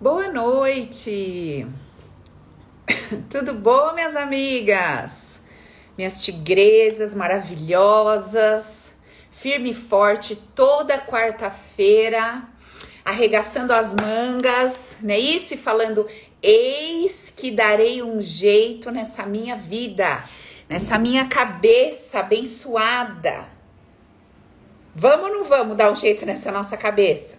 Boa noite! Tudo bom, minhas amigas? Minhas tigresas maravilhosas, firme e forte toda quarta-feira, arregaçando as mangas, não é isso? E falando: Eis que darei um jeito nessa minha vida, nessa minha cabeça abençoada. Vamos ou não vamos dar um jeito nessa nossa cabeça?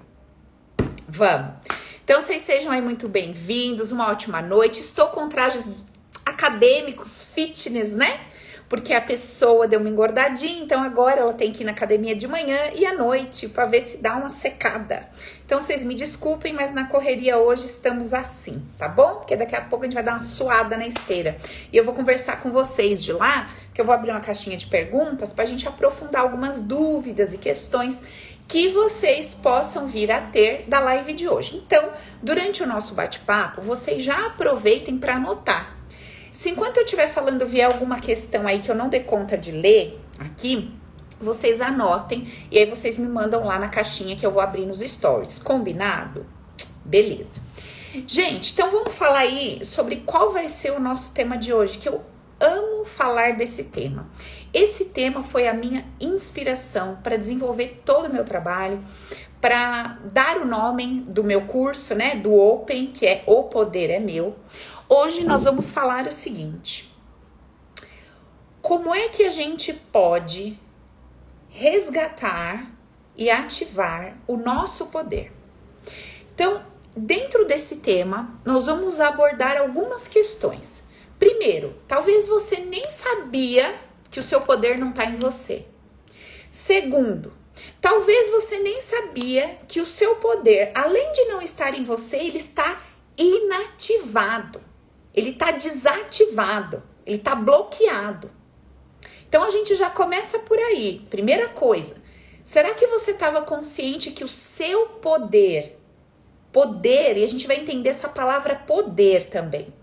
Vamos. Então, vocês sejam aí muito bem-vindos, uma ótima noite. Estou com trajes acadêmicos, fitness, né? Porque a pessoa deu uma engordadinha, então agora ela tem que ir na academia de manhã e à noite para ver se dá uma secada. Então vocês me desculpem, mas na correria hoje estamos assim, tá bom? Porque daqui a pouco a gente vai dar uma suada na esteira. E eu vou conversar com vocês de lá, que eu vou abrir uma caixinha de perguntas para a gente aprofundar algumas dúvidas e questões que vocês possam vir a ter da live de hoje. Então, durante o nosso bate-papo, vocês já aproveitem para anotar. Se enquanto eu estiver falando vier alguma questão aí que eu não dê conta de ler aqui, vocês anotem e aí vocês me mandam lá na caixinha que eu vou abrir nos stories. Combinado? Beleza. Gente, então vamos falar aí sobre qual vai ser o nosso tema de hoje, que eu amo falar desse tema. Esse tema foi a minha inspiração para desenvolver todo o meu trabalho, para dar o nome do meu curso, né, do Open, que é O Poder é Meu. Hoje nós vamos falar o seguinte: como é que a gente pode resgatar e ativar o nosso poder? Então, dentro desse tema, nós vamos abordar algumas questões. Primeiro, talvez você nem sabia que o seu poder não está em você. Segundo, talvez você nem sabia que o seu poder, além de não estar em você, ele está inativado. Ele está desativado, ele está bloqueado. Então a gente já começa por aí. Primeira coisa, será que você estava consciente que o seu poder, poder, e a gente vai entender essa palavra poder também,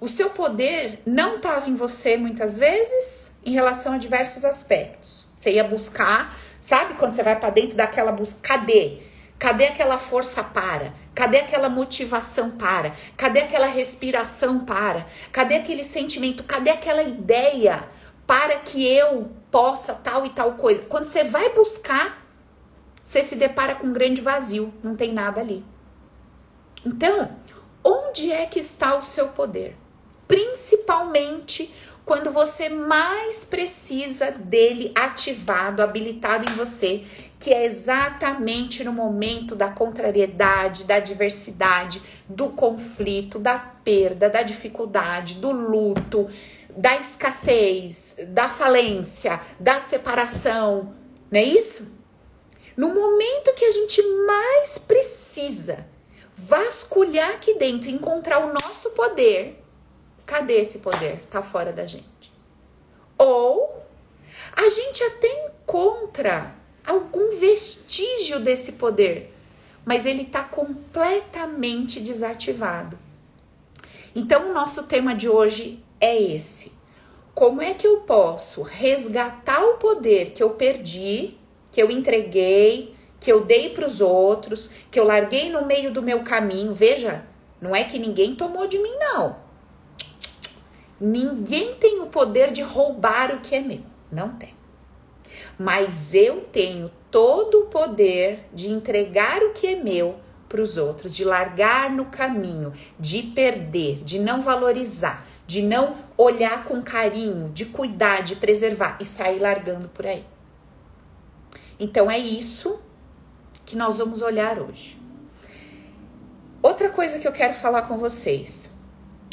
o seu poder não estava em você muitas vezes em relação a diversos aspectos. Você ia buscar, sabe quando você vai para dentro daquela busca, cadê? Cadê aquela força para? Cadê aquela motivação para? Cadê aquela respiração para? Cadê aquele sentimento? Cadê aquela ideia para que eu possa tal e tal coisa? Quando você vai buscar, você se depara com um grande vazio, não tem nada ali. Então, onde é que está o seu poder? principalmente quando você mais precisa dele ativado, habilitado em você, que é exatamente no momento da contrariedade, da adversidade, do conflito, da perda, da dificuldade, do luto, da escassez, da falência, da separação, não é isso? No momento que a gente mais precisa vasculhar aqui dentro, encontrar o nosso poder, Cadê esse poder? Tá fora da gente. Ou a gente até encontra algum vestígio desse poder, mas ele está completamente desativado. Então, o nosso tema de hoje é esse. Como é que eu posso resgatar o poder que eu perdi, que eu entreguei, que eu dei para os outros, que eu larguei no meio do meu caminho? Veja, não é que ninguém tomou de mim, não. Ninguém tem o poder de roubar o que é meu. Não tem. Mas eu tenho todo o poder de entregar o que é meu para os outros, de largar no caminho, de perder, de não valorizar, de não olhar com carinho, de cuidar, de preservar e sair largando por aí. Então é isso que nós vamos olhar hoje. Outra coisa que eu quero falar com vocês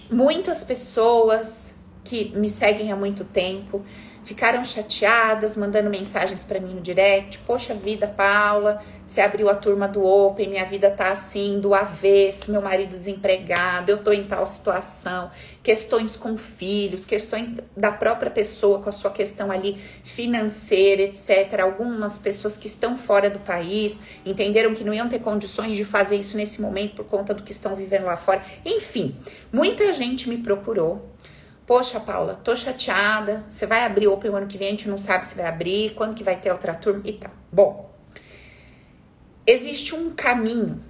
Muitas pessoas que me seguem há muito tempo ficaram chateadas, mandando mensagens para mim no direct. Poxa vida, Paula, você abriu a turma do Open, minha vida tá assim, do avesso, meu marido desempregado, eu tô em tal situação, questões com filhos, questões da própria pessoa com a sua questão ali financeira, etc. Algumas pessoas que estão fora do país entenderam que não iam ter condições de fazer isso nesse momento por conta do que estão vivendo lá fora. Enfim, muita gente me procurou Poxa, Paula, tô chateada. Você vai abrir Open o ano que vem, a gente não sabe se vai abrir, quando que vai ter outra turma e tal. Bom, existe um caminho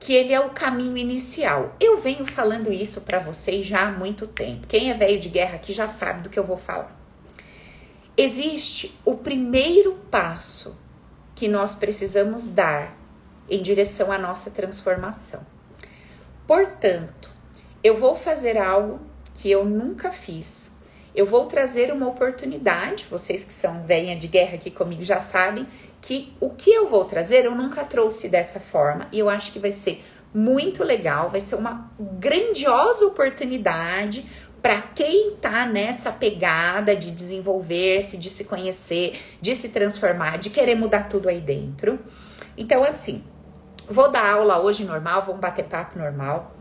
que ele é o caminho inicial. Eu venho falando isso para vocês já há muito tempo. Quem é velho de guerra aqui já sabe do que eu vou falar. Existe o primeiro passo que nós precisamos dar em direção à nossa transformação. Portanto, eu vou fazer algo que eu nunca fiz. Eu vou trazer uma oportunidade, vocês que são velha de guerra aqui comigo já sabem que o que eu vou trazer eu nunca trouxe dessa forma e eu acho que vai ser muito legal, vai ser uma grandiosa oportunidade para quem tá nessa pegada de desenvolver-se, de se conhecer, de se transformar, de querer mudar tudo aí dentro. Então, assim, vou dar aula hoje normal, vamos bater papo normal.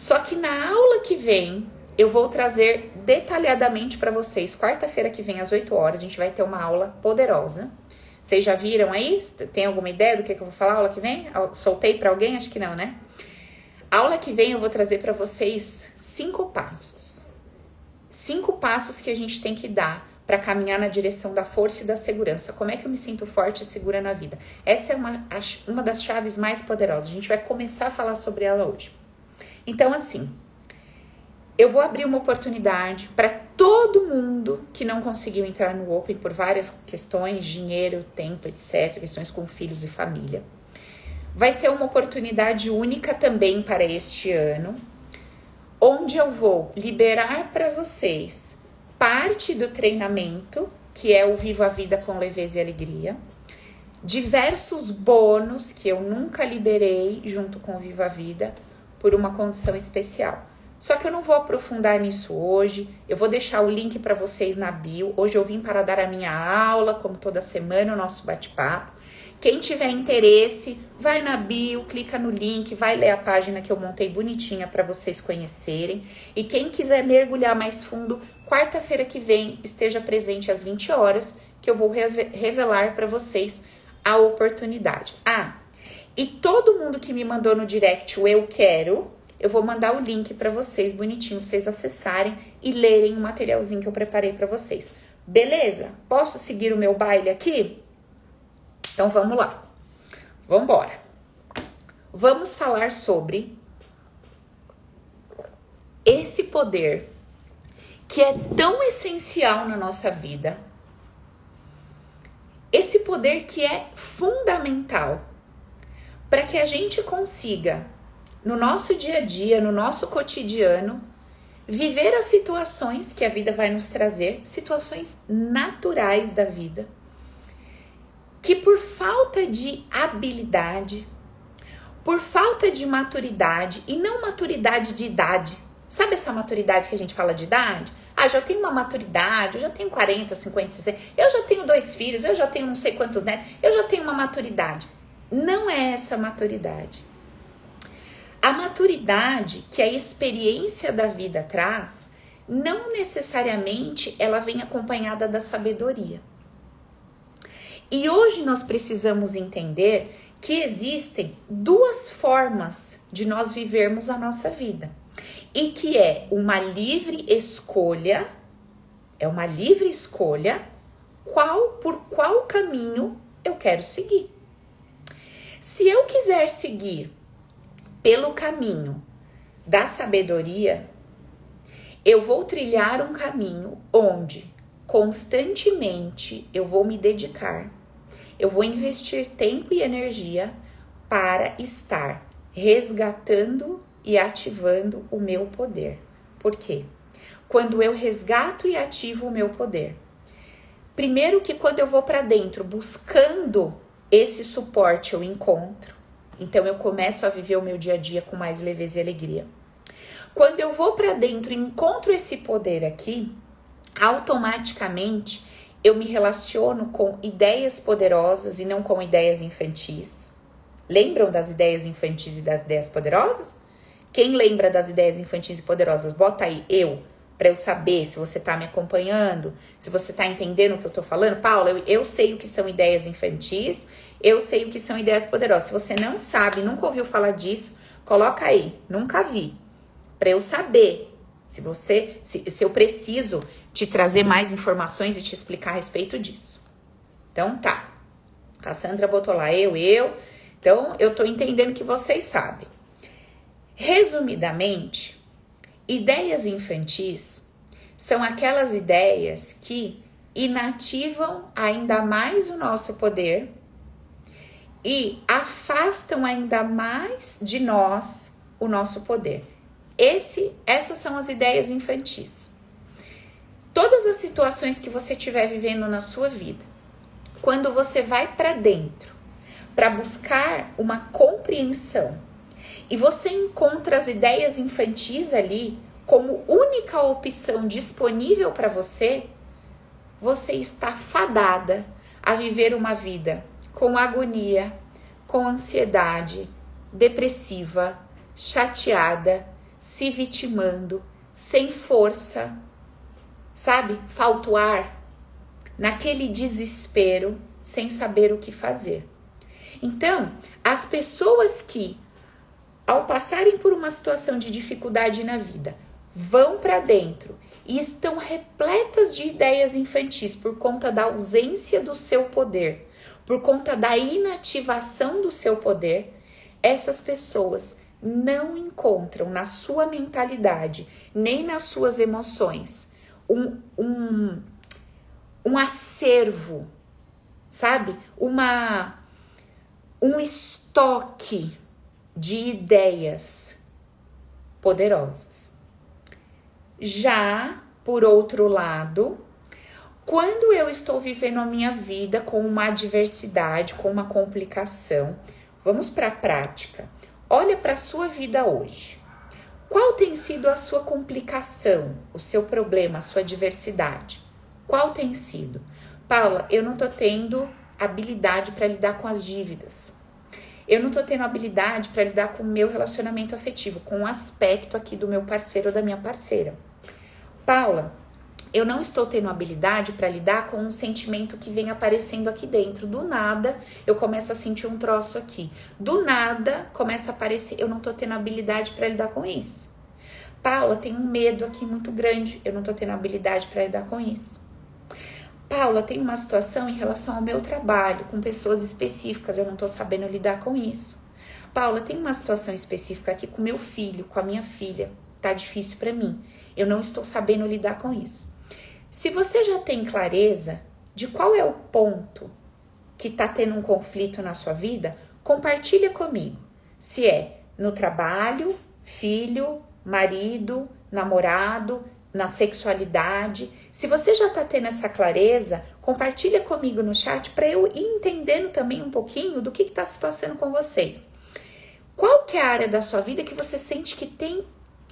Só que na aula que vem, eu vou trazer detalhadamente para vocês. Quarta-feira que vem, às 8 horas, a gente vai ter uma aula poderosa. Vocês já viram aí? Tem alguma ideia do que, que eu vou falar aula que vem? Soltei para alguém? Acho que não, né? Aula que vem eu vou trazer para vocês cinco passos. Cinco passos que a gente tem que dar para caminhar na direção da força e da segurança. Como é que eu me sinto forte e segura na vida? Essa é uma, uma das chaves mais poderosas. A gente vai começar a falar sobre ela hoje. Então, assim, eu vou abrir uma oportunidade para todo mundo que não conseguiu entrar no Open por várias questões, dinheiro, tempo, etc., questões com filhos e família. Vai ser uma oportunidade única também para este ano, onde eu vou liberar para vocês parte do treinamento, que é o Viva a Vida com Leveza e Alegria, diversos bônus que eu nunca liberei junto com o Viva a Vida por uma condição especial. Só que eu não vou aprofundar nisso hoje. Eu vou deixar o link para vocês na bio. Hoje eu vim para dar a minha aula, como toda semana, o nosso bate-papo. Quem tiver interesse, vai na bio, clica no link, vai ler a página que eu montei bonitinha para vocês conhecerem. E quem quiser mergulhar mais fundo, quarta-feira que vem, esteja presente às 20 horas, que eu vou revelar para vocês a oportunidade. Ah, e todo mundo que me mandou no direct o eu quero, eu vou mandar o link para vocês bonitinho, para vocês acessarem e lerem o materialzinho que eu preparei para vocês. Beleza? Posso seguir o meu baile aqui? Então vamos lá. Vamos embora. Vamos falar sobre esse poder que é tão essencial na nossa vida. Esse poder que é fundamental para que a gente consiga no nosso dia a dia, no nosso cotidiano, viver as situações que a vida vai nos trazer, situações naturais da vida, que por falta de habilidade, por falta de maturidade, e não maturidade de idade, sabe essa maturidade que a gente fala de idade? Ah, já tenho uma maturidade, eu já tenho 40, 50, 60, eu já tenho dois filhos, eu já tenho não sei quantos netos, eu já tenho uma maturidade. Não é essa maturidade. A maturidade que a experiência da vida traz, não necessariamente ela vem acompanhada da sabedoria. E hoje nós precisamos entender que existem duas formas de nós vivermos a nossa vida. E que é uma livre escolha, é uma livre escolha qual por qual caminho eu quero seguir. Se eu quiser seguir pelo caminho da sabedoria, eu vou trilhar um caminho onde constantemente eu vou me dedicar, eu vou investir tempo e energia para estar resgatando e ativando o meu poder. Por quê? Quando eu resgato e ativo o meu poder, primeiro que quando eu vou para dentro buscando esse suporte eu encontro, então eu começo a viver o meu dia a dia com mais leveza e alegria. Quando eu vou para dentro e encontro esse poder aqui, automaticamente eu me relaciono com ideias poderosas e não com ideias infantis. Lembram das ideias infantis e das ideias poderosas? Quem lembra das ideias infantis e poderosas, bota aí eu, para eu saber se você está me acompanhando, se você está entendendo o que eu estou falando. Paula, eu, eu sei o que são ideias infantis eu sei o que são ideias poderosas. Se você não sabe, nunca ouviu falar disso, coloca aí, nunca vi, para eu saber se você, se, se eu preciso te trazer mais informações e te explicar a respeito disso. Então tá. Cassandra botou lá eu, eu. Então, eu tô entendendo que vocês sabem. Resumidamente, ideias infantis são aquelas ideias que inativam ainda mais o nosso poder e afastam ainda mais de nós o nosso poder. Esse, essas são as ideias infantis. Todas as situações que você estiver vivendo na sua vida, quando você vai para dentro para buscar uma compreensão e você encontra as ideias infantis ali como única opção disponível para você, você está fadada a viver uma vida com agonia, com ansiedade, depressiva, chateada, se vitimando, sem força, sabe? Falta ar, naquele desespero, sem saber o que fazer. Então, as pessoas que, ao passarem por uma situação de dificuldade na vida, vão para dentro e estão repletas de ideias infantis por conta da ausência do seu poder, por conta da inativação do seu poder, essas pessoas não encontram na sua mentalidade, nem nas suas emoções, um, um, um acervo, sabe? Uma, um estoque de ideias poderosas. Já, por outro lado, quando eu estou vivendo a minha vida com uma adversidade, com uma complicação, vamos para a prática. Olha para a sua vida hoje. Qual tem sido a sua complicação, o seu problema, a sua adversidade? Qual tem sido? Paula, eu não tô tendo habilidade para lidar com as dívidas. Eu não tô tendo habilidade para lidar com o meu relacionamento afetivo, com o aspecto aqui do meu parceiro ou da minha parceira. Paula, eu não estou tendo habilidade para lidar com um sentimento que vem aparecendo aqui dentro. Do nada, eu começo a sentir um troço aqui. Do nada, começa a aparecer. Eu não estou tendo habilidade para lidar com isso. Paula, tem um medo aqui muito grande. Eu não estou tendo habilidade para lidar com isso. Paula, tem uma situação em relação ao meu trabalho com pessoas específicas. Eu não estou sabendo lidar com isso. Paula, tem uma situação específica aqui com meu filho, com a minha filha. Tá difícil para mim. Eu não estou sabendo lidar com isso. Se você já tem clareza de qual é o ponto que está tendo um conflito na sua vida, compartilha comigo. Se é no trabalho, filho, marido, namorado, na sexualidade. Se você já está tendo essa clareza, compartilha comigo no chat para eu ir entendendo também um pouquinho do que está se passando com vocês. Qual que é a área da sua vida que você sente que tem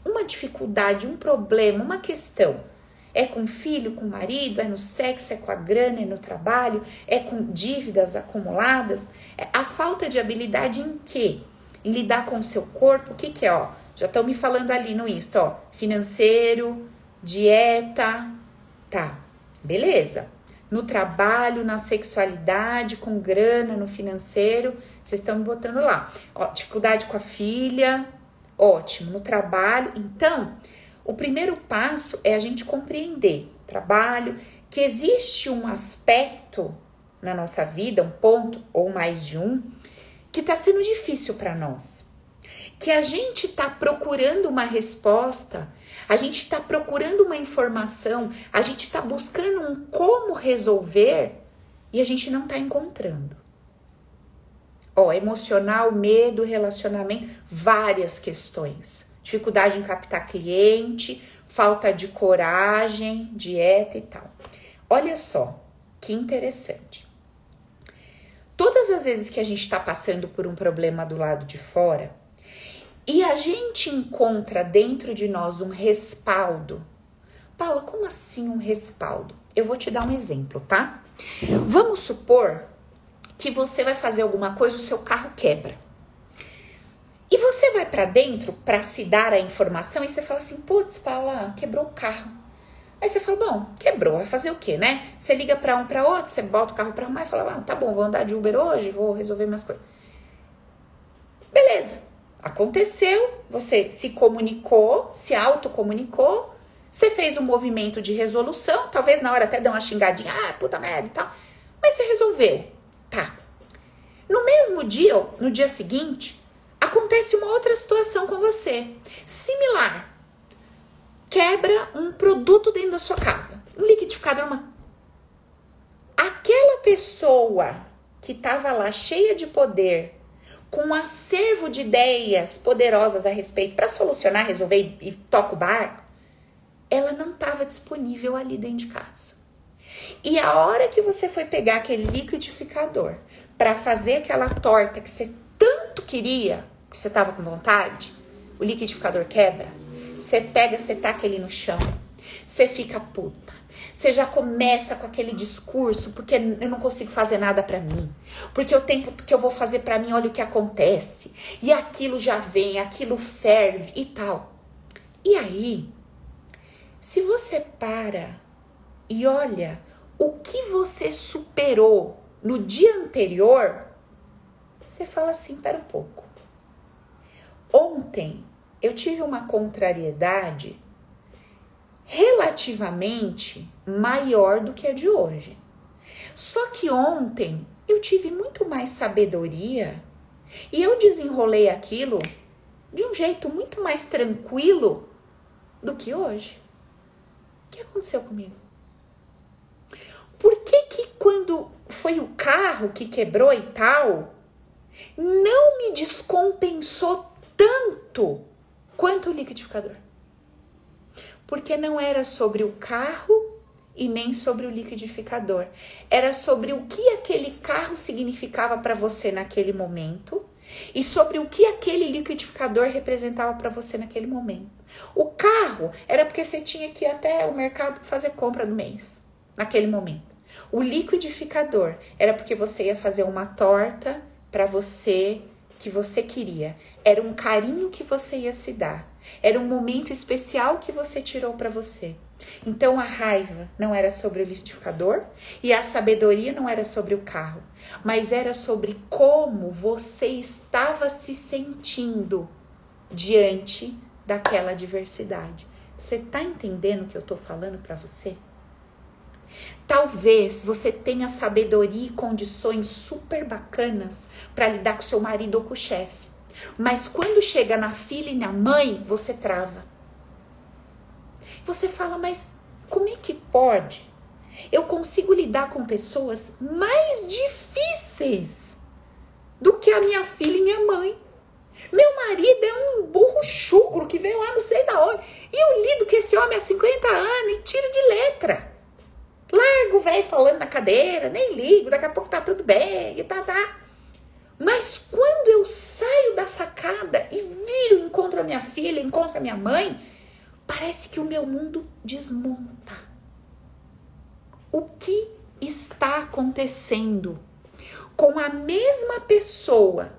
uma dificuldade, um problema, uma questão? É com filho, com marido, é no sexo, é com a grana, é no trabalho, é com dívidas acumuladas. É a falta de habilidade em quê? Em lidar com o seu corpo, o que, que é? Ó, já estão me falando ali no Insta, ó, financeiro, dieta, tá, beleza. No trabalho, na sexualidade, com grana, no financeiro, vocês estão botando lá. Ó, dificuldade com a filha, ótimo. No trabalho, então, o primeiro passo é a gente compreender, trabalho, que existe um aspecto na nossa vida, um ponto ou mais de um, que está sendo difícil para nós. Que a gente está procurando uma resposta, a gente está procurando uma informação, a gente está buscando um como resolver e a gente não está encontrando. Ó, emocional, medo, relacionamento, várias questões dificuldade em captar cliente, falta de coragem, dieta e tal. Olha só que interessante. Todas as vezes que a gente está passando por um problema do lado de fora e a gente encontra dentro de nós um respaldo. Paula, como assim um respaldo? Eu vou te dar um exemplo, tá? Vamos supor que você vai fazer alguma coisa, o seu carro quebra. E você vai para dentro para se dar a informação e você fala assim: putz, Paula, quebrou o carro. Aí você fala: bom, quebrou, vai fazer o quê, né? Você liga para um para outro, você bota o carro para arrumar e fala: ah, tá bom, vou andar de Uber hoje, vou resolver minhas coisas. Beleza, aconteceu, você se comunicou, se autocomunicou, você fez um movimento de resolução, talvez na hora até dê uma xingadinha, ah, puta merda e tal, mas você resolveu. Tá. No mesmo dia, no dia seguinte, acontece uma outra situação com você, similar. Quebra um produto dentro da sua casa, um liquidificador, uma. Aquela pessoa que estava lá cheia de poder, com um acervo de ideias poderosas a respeito para solucionar, resolver e, e toca o barco, ela não estava disponível ali dentro de casa. E a hora que você foi pegar aquele liquidificador para fazer aquela torta que você tanto queria, que você estava com vontade, o liquidificador quebra, você pega, você taca ele no chão, você fica puta. Você já começa com aquele discurso, porque eu não consigo fazer nada para mim. Porque o tempo que eu vou fazer para mim, olha o que acontece. E aquilo já vem, aquilo ferve e tal. E aí, se você para e olha o que você superou no dia anterior, você fala assim: pera um pouco. Ontem eu tive uma contrariedade relativamente maior do que a de hoje. Só que ontem eu tive muito mais sabedoria e eu desenrolei aquilo de um jeito muito mais tranquilo do que hoje. O que aconteceu comigo? Por que que quando foi o carro que quebrou e tal, não me descompensou tanto quanto o liquidificador? Porque não era sobre o carro e nem sobre o liquidificador. Era sobre o que aquele carro significava para você naquele momento e sobre o que aquele liquidificador representava para você naquele momento. O carro era porque você tinha que ir até o mercado fazer compra do mês, naquele momento. O liquidificador era porque você ia fazer uma torta para você que você queria. Era um carinho que você ia se dar. Era um momento especial que você tirou para você. Então a raiva não era sobre o liquidificador e a sabedoria não era sobre o carro, mas era sobre como você estava se sentindo diante daquela adversidade. Você tá entendendo o que eu tô falando para você? Talvez você tenha sabedoria e condições super bacanas para lidar com seu marido ou com o chefe. Mas quando chega na filha e na mãe, você trava. Você fala, mas como é que pode? Eu consigo lidar com pessoas mais difíceis do que a minha filha e minha mãe. Meu marido é um burro chucro que veio lá não sei da onde. E eu lido com esse homem há 50 anos e tiro de letra. Largo o velho falando na cadeira, nem ligo, daqui a pouco tá tudo bem e tá, tá. Mas quando eu saio da sacada e viro, encontro a minha filha, encontro a minha mãe, parece que o meu mundo desmonta. O que está acontecendo com a mesma pessoa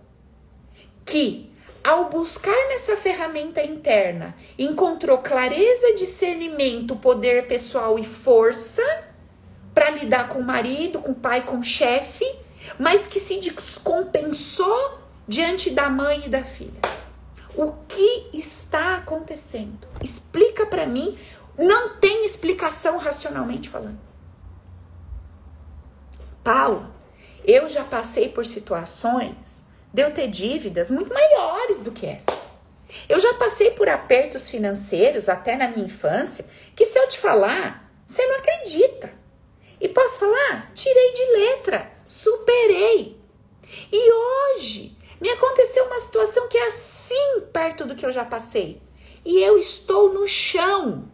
que, ao buscar nessa ferramenta interna, encontrou clareza, discernimento, poder pessoal e força para lidar com o marido, com o pai, com o chefe, mas que se descompensou diante da mãe e da filha. O que está acontecendo? Explica para mim. Não tem explicação racionalmente falando. Paulo, eu já passei por situações de eu ter dívidas muito maiores do que essa. Eu já passei por apertos financeiros até na minha infância, que se eu te falar, você não acredita. E posso falar? Tirei de letra, superei. E hoje me aconteceu uma situação que é assim perto do que eu já passei. E eu estou no chão.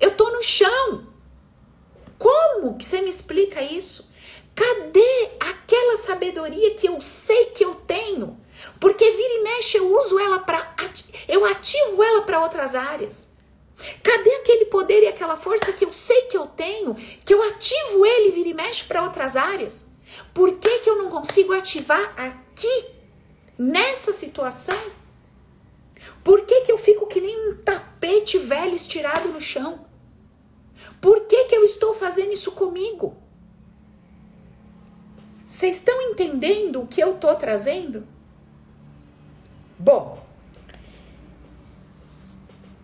Eu estou no chão. Como que você me explica isso? Cadê aquela sabedoria que eu sei que eu tenho? Porque vira e mexe eu uso ela para eu ativo ela para outras áreas. Cadê aquele poder e aquela força que eu sei que eu tenho, que eu ativo ele vira e mexe para outras áreas? Por que, que eu não consigo ativar aqui, nessa situação? Por que, que eu fico que nem um tapete velho estirado no chão? Por que, que eu estou fazendo isso comigo? Vocês estão entendendo o que eu estou trazendo? Bom,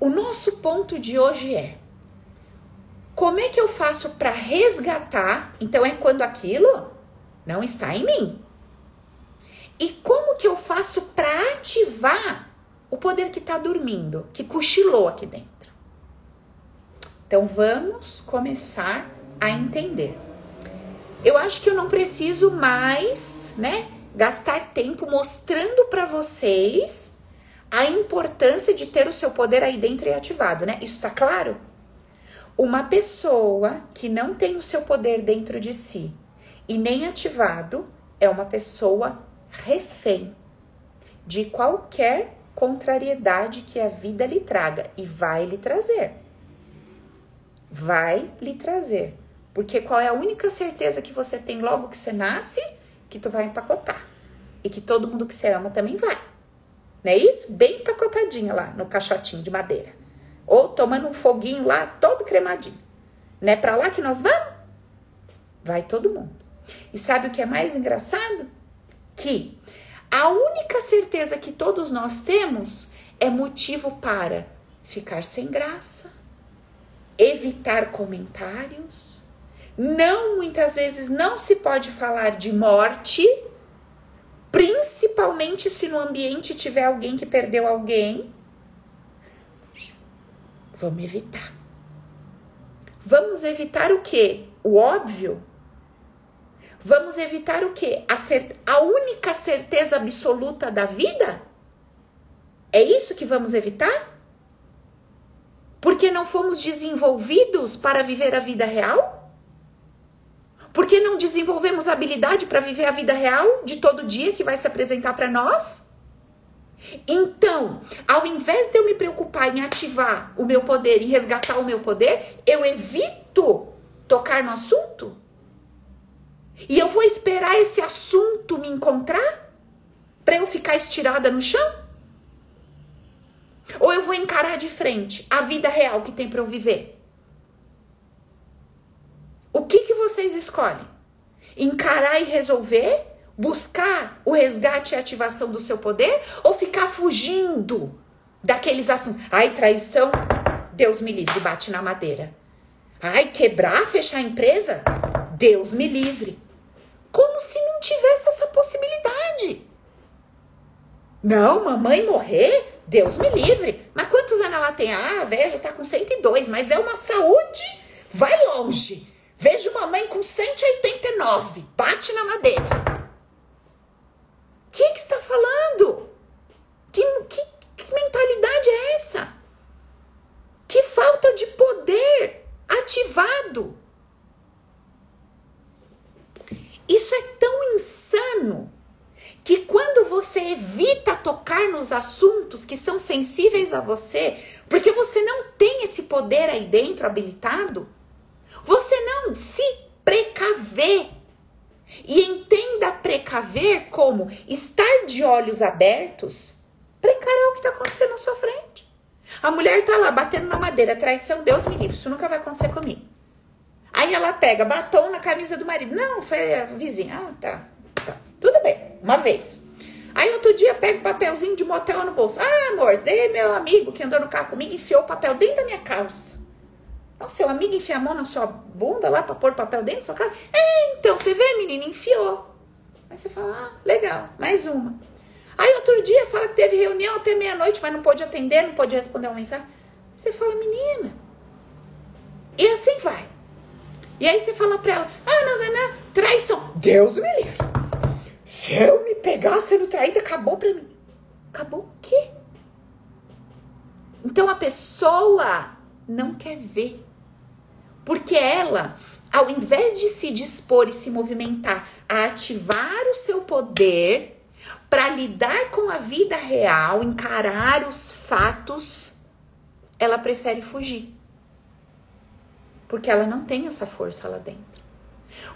o nosso ponto de hoje é: como é que eu faço para resgatar? Então, é quando aquilo não está em mim. E como que eu faço para ativar o poder que está dormindo, que cochilou aqui dentro? Então vamos começar a entender. Eu acho que eu não preciso mais, né, gastar tempo mostrando para vocês a importância de ter o seu poder aí dentro e ativado, né? Isso tá claro? Uma pessoa que não tem o seu poder dentro de si e nem ativado é uma pessoa refém de qualquer contrariedade que a vida lhe traga e vai lhe trazer. Vai lhe trazer. Porque qual é a única certeza que você tem logo que você nasce? Que tu vai empacotar. E que todo mundo que você ama também vai. Não é isso? Bem empacotadinha lá no caixotinho de madeira. Ou tomando um foguinho lá, todo cremadinho. Não é lá que nós vamos? Vai todo mundo. E sabe o que é mais engraçado? Que a única certeza que todos nós temos é motivo para ficar sem graça, evitar comentários. Não, muitas vezes não se pode falar de morte principalmente se no ambiente tiver alguém que perdeu alguém. Vamos evitar. Vamos evitar o quê? O óbvio. Vamos evitar o quê? A, a única certeza absoluta da vida? É isso que vamos evitar? Porque não fomos desenvolvidos para viver a vida real? Por que não desenvolvemos habilidade para viver a vida real de todo dia que vai se apresentar para nós? Então, ao invés de eu me preocupar em ativar o meu poder e resgatar o meu poder, eu evito tocar no assunto? E eu vou esperar esse assunto me encontrar para eu ficar estirada no chão? Ou eu vou encarar de frente a vida real que tem para eu viver? O que, que vocês escolhem? Encarar e resolver? Buscar o resgate e ativação do seu poder? Ou ficar fugindo daqueles assuntos? Ai, traição, Deus me livre, bate na madeira. Ai, quebrar, fechar a empresa? Deus me livre. Como se não tivesse essa possibilidade. Não, mamãe morrer? Deus me livre. Mas quantos anos ela tem? Ah, já tá com 102, mas é uma saúde, vai longe. Vejo mamãe com 189, bate na madeira. O que, que está falando? Que, que, que mentalidade é essa? Que falta de poder ativado. Isso é tão insano que quando você evita tocar nos assuntos que são sensíveis a você, porque você não tem esse poder aí dentro habilitado, você não se precaver. E entenda precaver como estar de olhos abertos para encarar o que está acontecendo na sua frente. A mulher tá lá batendo na madeira, traição, Deus me livre, isso nunca vai acontecer comigo. Aí ela pega batom na camisa do marido. Não, foi a vizinha. Ah, tá. tá. Tudo bem, uma vez. Aí outro dia pega o papelzinho de motel no bolso. Ah, amor, dei meu amigo que andou no carro comigo enfiou o papel dentro da minha calça. Não, seu amigo enfia a mão na sua bunda lá pra pôr papel dentro da sua cara? É, então, você vê, menina, enfiou. Aí você fala, ah, legal, mais uma. Aí outro dia fala que teve reunião até meia-noite, mas não pôde atender, não pôde responder uma mensagem. Você fala, menina. E assim vai. E aí você fala pra ela, ah, não, não, não, traição. Deus me livre. Se eu me pegar sendo traída, acabou pra mim. Acabou o quê? Então a pessoa não quer ver. Porque ela, ao invés de se dispor e se movimentar a ativar o seu poder para lidar com a vida real, encarar os fatos, ela prefere fugir. Porque ela não tem essa força lá dentro.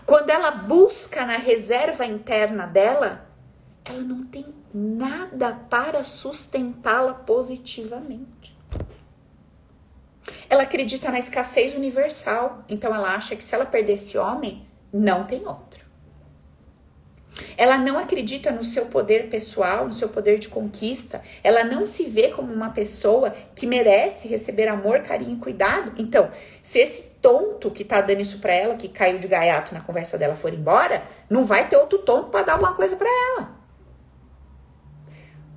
Quando ela busca na reserva interna dela, ela não tem nada para sustentá-la positivamente. Ela acredita na escassez universal, então ela acha que se ela perder esse homem, não tem outro. Ela não acredita no seu poder pessoal, no seu poder de conquista. Ela não se vê como uma pessoa que merece receber amor, carinho e cuidado. Então, se esse tonto que tá dando isso pra ela, que caiu de gaiato na conversa dela, for embora, não vai ter outro tonto para dar alguma coisa para ela.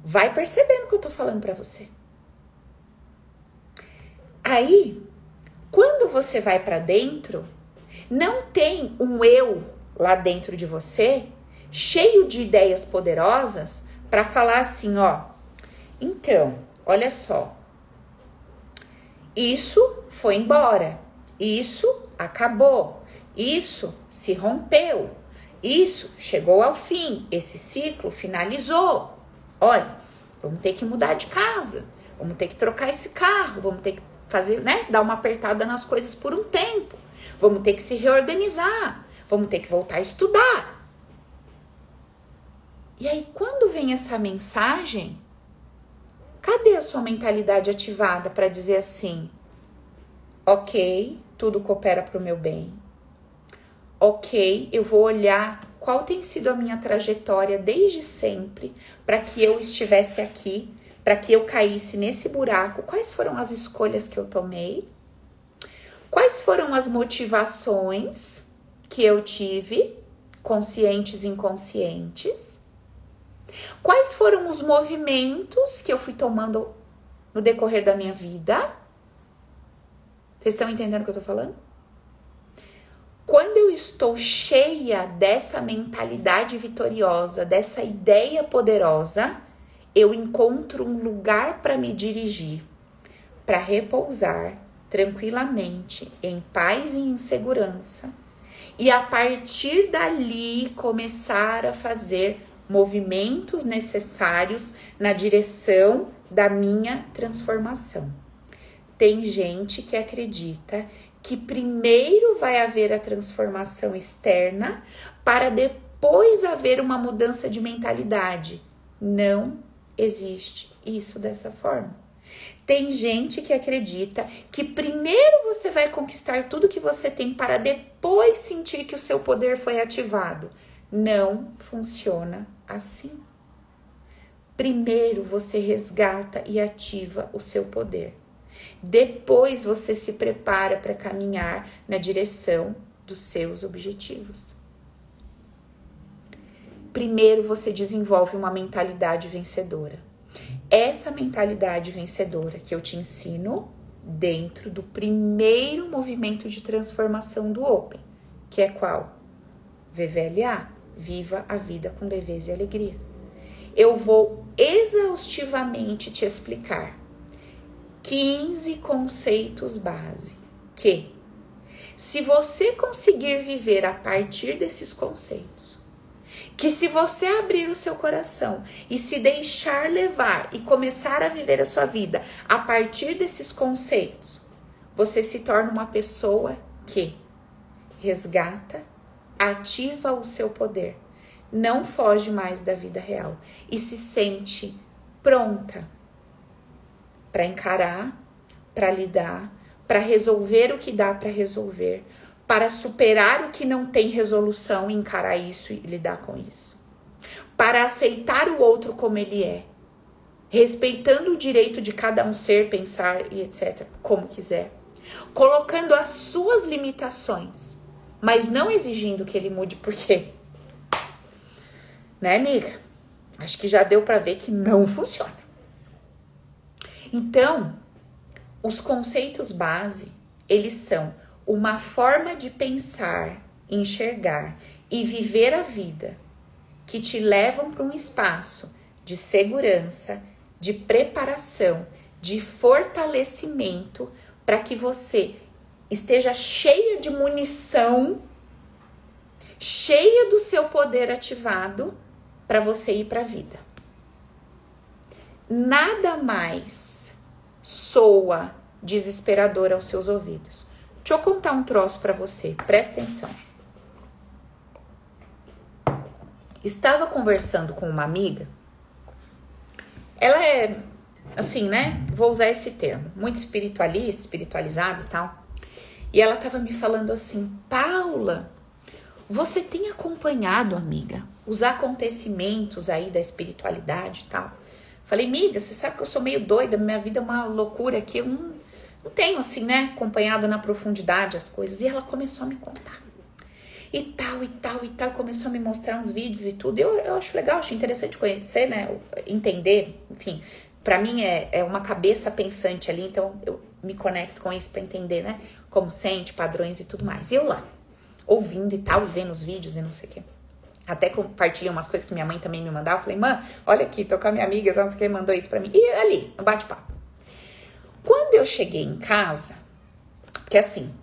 Vai percebendo o que eu tô falando para você. Aí, quando você vai para dentro, não tem um eu lá dentro de você cheio de ideias poderosas para falar assim, ó. Então, olha só. Isso foi embora. Isso acabou. Isso se rompeu. Isso chegou ao fim. Esse ciclo finalizou. Olha, vamos ter que mudar de casa. Vamos ter que trocar esse carro. Vamos ter que fazer, né? Dar uma apertada nas coisas por um tempo. Vamos ter que se reorganizar. Vamos ter que voltar a estudar. E aí, quando vem essa mensagem, cadê a sua mentalidade ativada para dizer assim: ok, tudo coopera para o meu bem. Ok, eu vou olhar qual tem sido a minha trajetória desde sempre para que eu estivesse aqui para que eu caísse nesse buraco, quais foram as escolhas que eu tomei? Quais foram as motivações que eu tive, conscientes e inconscientes? Quais foram os movimentos que eu fui tomando no decorrer da minha vida? Vocês estão entendendo o que eu tô falando? Quando eu estou cheia dessa mentalidade vitoriosa, dessa ideia poderosa, eu encontro um lugar para me dirigir, para repousar tranquilamente, em paz e em segurança, e a partir dali começar a fazer movimentos necessários na direção da minha transformação. Tem gente que acredita que primeiro vai haver a transformação externa para depois haver uma mudança de mentalidade. Não existe isso dessa forma. Tem gente que acredita que primeiro você vai conquistar tudo que você tem para depois sentir que o seu poder foi ativado. Não funciona assim. Primeiro você resgata e ativa o seu poder. Depois você se prepara para caminhar na direção dos seus objetivos primeiro você desenvolve uma mentalidade vencedora. Essa mentalidade vencedora que eu te ensino dentro do primeiro movimento de transformação do Open, que é qual? VVLA, Viva a Vida com Leveza e Alegria. Eu vou exaustivamente te explicar 15 conceitos base que, se você conseguir viver a partir desses conceitos, que se você abrir o seu coração e se deixar levar e começar a viver a sua vida a partir desses conceitos, você se torna uma pessoa que resgata, ativa o seu poder, não foge mais da vida real e se sente pronta para encarar, para lidar, para resolver o que dá para resolver, para superar o que não tem resolução e encarar isso e lidar com isso. Para aceitar o outro como ele é, respeitando o direito de cada um ser, pensar e etc, como quiser. Colocando as suas limitações, mas não exigindo que ele mude por quê? Né, amiga? Acho que já deu para ver que não funciona. Então, os conceitos base, eles são uma forma de pensar, enxergar e viver a vida que te levam para um espaço de segurança, de preparação, de fortalecimento para que você esteja cheia de munição, cheia do seu poder ativado para você ir para a vida. Nada mais soa desesperador aos seus ouvidos Deixa eu contar um troço para você, presta atenção. Estava conversando com uma amiga. Ela é assim, né? Vou usar esse termo, muito espiritualista, espiritualizada e tal. E ela estava me falando assim: "Paula, você tem acompanhado, amiga, os acontecimentos aí da espiritualidade e tal?" Falei: "Amiga, você sabe que eu sou meio doida, minha vida é uma loucura aqui, eu não não tenho assim, né, acompanhado na profundidade as coisas. E ela começou a me contar. e tal, e tal, e tal. Começou a me mostrar uns vídeos e tudo. Eu, eu acho legal, acho interessante conhecer, né? Entender, enfim. Para mim é, é uma cabeça pensante ali, então eu me conecto com isso para entender, né? Como sente, padrões e tudo mais. E eu lá, ouvindo e tal, e vendo os vídeos e não sei o quê. Até compartilhei umas coisas que minha mãe também me mandava. Falei, mãe, olha aqui, tô com a minha amiga, não sei o que, mandou isso pra mim. E ali, no bate-papo. Quando eu cheguei em casa, que assim,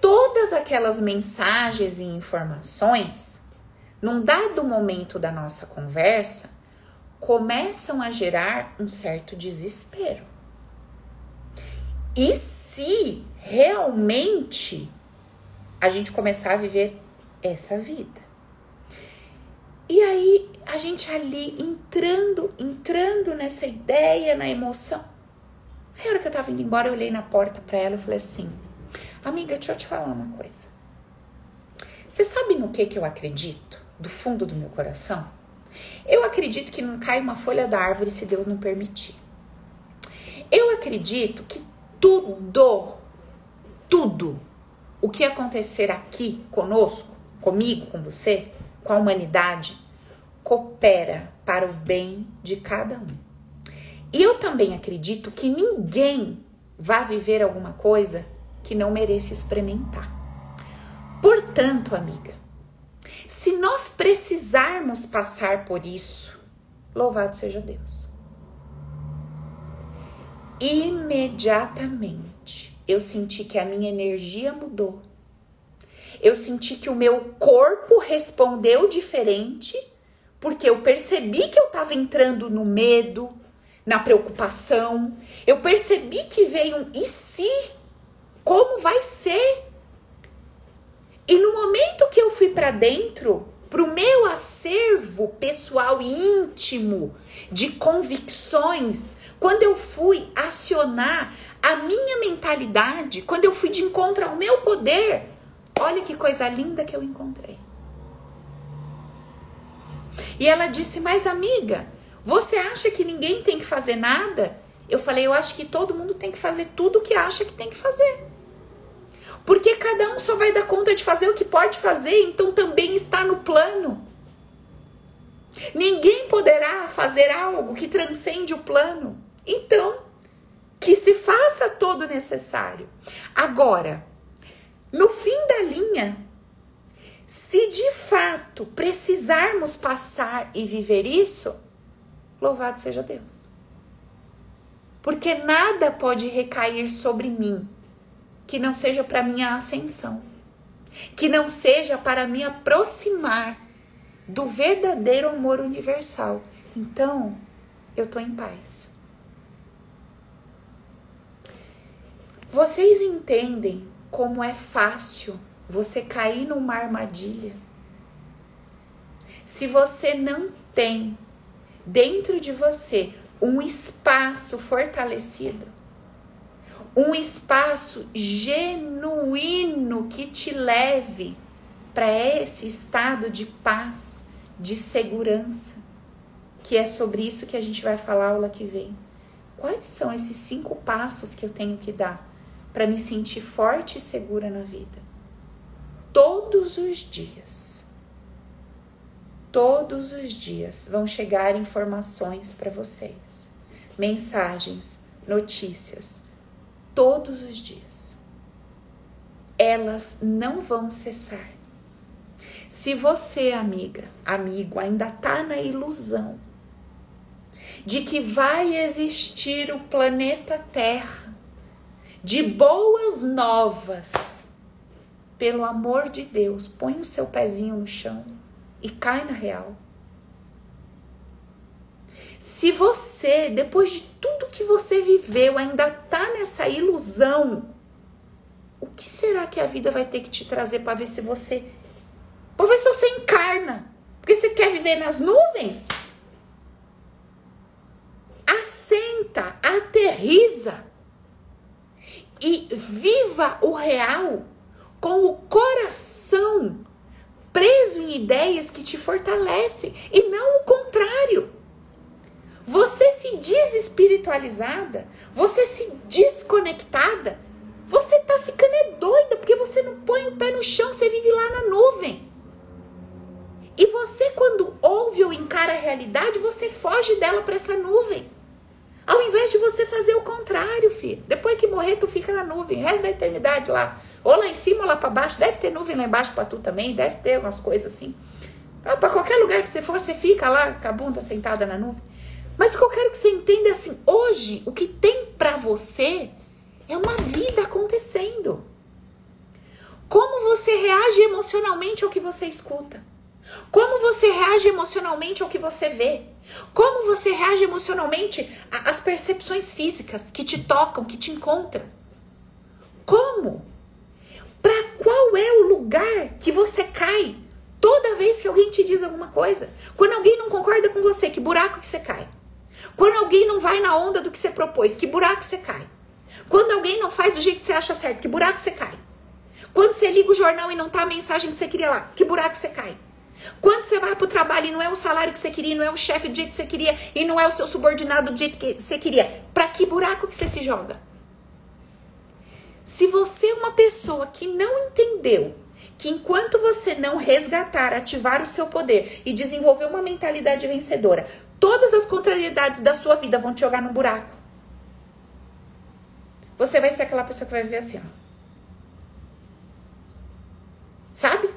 todas aquelas mensagens e informações, num dado momento da nossa conversa, começam a gerar um certo desespero. E se realmente a gente começar a viver essa vida? E aí a gente ali entrando, entrando nessa ideia, na emoção. Aí a hora que eu tava indo embora, eu olhei na porta para ela e falei assim: Amiga, deixa eu te falar uma coisa. Você sabe no que que eu acredito? Do fundo do meu coração? Eu acredito que não cai uma folha da árvore se Deus não permitir. Eu acredito que tudo, tudo o que acontecer aqui conosco, comigo, com você, com a humanidade, coopera para o bem de cada um. E eu também acredito que ninguém vai viver alguma coisa que não mereça experimentar. Portanto, amiga, se nós precisarmos passar por isso, louvado seja Deus. Imediatamente eu senti que a minha energia mudou eu senti que o meu corpo respondeu diferente, porque eu percebi que eu estava entrando no medo, na preocupação. Eu percebi que veio um e se? Como vai ser? E no momento que eu fui para dentro, para o meu acervo pessoal e íntimo de convicções, quando eu fui acionar a minha mentalidade, quando eu fui de encontro ao meu poder, Olha que coisa linda que eu encontrei. E ela disse: Mas amiga, você acha que ninguém tem que fazer nada? Eu falei: Eu acho que todo mundo tem que fazer tudo o que acha que tem que fazer. Porque cada um só vai dar conta de fazer o que pode fazer, então também está no plano. Ninguém poderá fazer algo que transcende o plano. Então, que se faça todo necessário. Agora, no fim da linha, se de fato precisarmos passar e viver isso, louvado seja Deus. Porque nada pode recair sobre mim que não seja para minha ascensão, que não seja para me aproximar do verdadeiro amor universal. Então, eu tô em paz. Vocês entendem como é fácil você cair numa armadilha. Se você não tem dentro de você um espaço fortalecido, um espaço genuíno que te leve para esse estado de paz, de segurança, que é sobre isso que a gente vai falar aula que vem. Quais são esses cinco passos que eu tenho que dar para me sentir forte e segura na vida. Todos os dias. Todos os dias vão chegar informações para vocês, mensagens, notícias, todos os dias. Elas não vão cessar. Se você, amiga, amigo, ainda tá na ilusão de que vai existir o planeta Terra de boas novas. Pelo amor de Deus, põe o seu pezinho no chão e cai na real. Se você, depois de tudo que você viveu, ainda tá nessa ilusão, o que será que a vida vai ter que te trazer para ver se você. para ver se você encarna? Porque você quer viver nas nuvens? Assenta, aterriza e viva o real com o coração preso em ideias que te fortalecem e não o contrário. Você se desespiritualizada, você se desconectada, você tá ficando é doida, porque você não põe o pé no chão, você vive lá na nuvem. E você, quando ouve ou encara a realidade, você foge dela para essa nuvem. Ao invés de você fazer o contrário, filho. Morrer, tu fica na nuvem, resto da eternidade lá. Ou lá em cima ou lá para baixo. Deve ter nuvem lá embaixo para tu também, deve ter umas coisas assim. Então, para qualquer lugar que você for, você fica lá com a bunda sentada na nuvem. Mas o que eu quero que você entenda é assim: hoje, o que tem para você é uma vida acontecendo. Como você reage emocionalmente ao que você escuta? Como você reage emocionalmente ao que você vê? Como você reage emocionalmente às percepções físicas que te tocam, que te encontram? Como? Para qual é o lugar que você cai toda vez que alguém te diz alguma coisa? Quando alguém não concorda com você, que buraco que você cai? Quando alguém não vai na onda do que você propôs, que buraco você cai? Quando alguém não faz do jeito que você acha certo, que buraco você cai? Quando você liga o jornal e não tá a mensagem que você queria lá, que buraco você cai? Quando você vai para o trabalho e não é o salário que você queria, não é o chefe do jeito que você queria e não é o seu subordinado do jeito que você queria, para que buraco que você se joga? Se você é uma pessoa que não entendeu que enquanto você não resgatar, ativar o seu poder e desenvolver uma mentalidade vencedora, todas as contrariedades da sua vida vão te jogar no buraco. Você vai ser aquela pessoa que vai viver assim, ó. Sabe?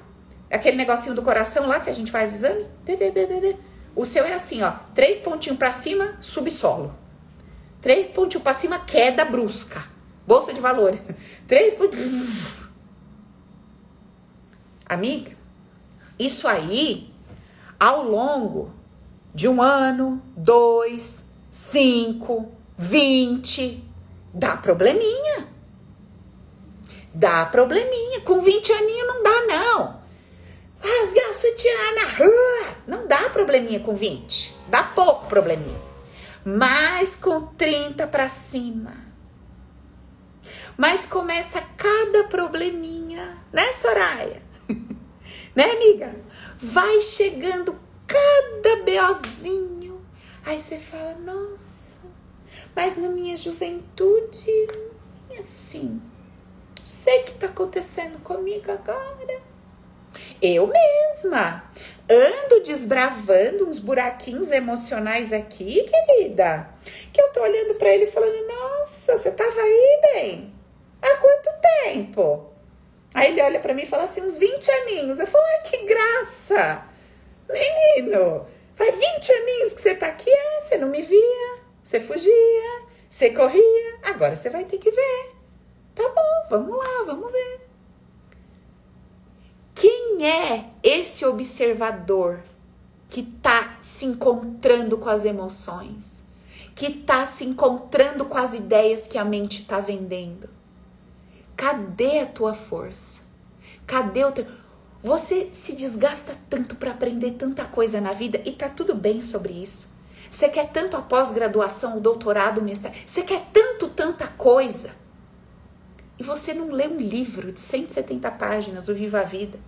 Aquele negocinho do coração lá que a gente faz o exame. O seu é assim, ó. Três pontinhos para cima, subsolo. Três pontinhos para cima, queda brusca. Bolsa de valor. Três pontinhos. Amiga, isso aí, ao longo de um ano, dois, cinco, vinte, dá probleminha. Dá probleminha. Com 20 aninhos não dá, não rasgar o sutiã na rua. Não dá probleminha com 20. Dá pouco probleminha. Mas com 30 para cima. Mas começa cada probleminha, né, Soraya? né, amiga? Vai chegando cada beozinho. Aí você fala, nossa, mas na minha juventude, é assim. Sei o que tá acontecendo comigo agora. Eu mesma ando desbravando uns buraquinhos emocionais aqui, querida. Que eu tô olhando para ele falando: Nossa, você tava aí, bem? Há quanto tempo? Aí ele olha para mim e fala assim: Uns 20 aninhos. Eu falo: Ai, que graça! Menino, faz 20 aninhos que você tá aqui. É, você não me via, você fugia, você corria. Agora você vai ter que ver. Tá bom, vamos lá, vamos ver. Quem é esse observador que está se encontrando com as emoções? Que está se encontrando com as ideias que a mente está vendendo? Cadê a tua força? Cadê o teu. Você se desgasta tanto para aprender tanta coisa na vida e tá tudo bem sobre isso. Você quer tanto a pós-graduação, o doutorado, o mestrado, você quer tanto, tanta coisa e você não lê um livro de 170 páginas, o Viva a Vida.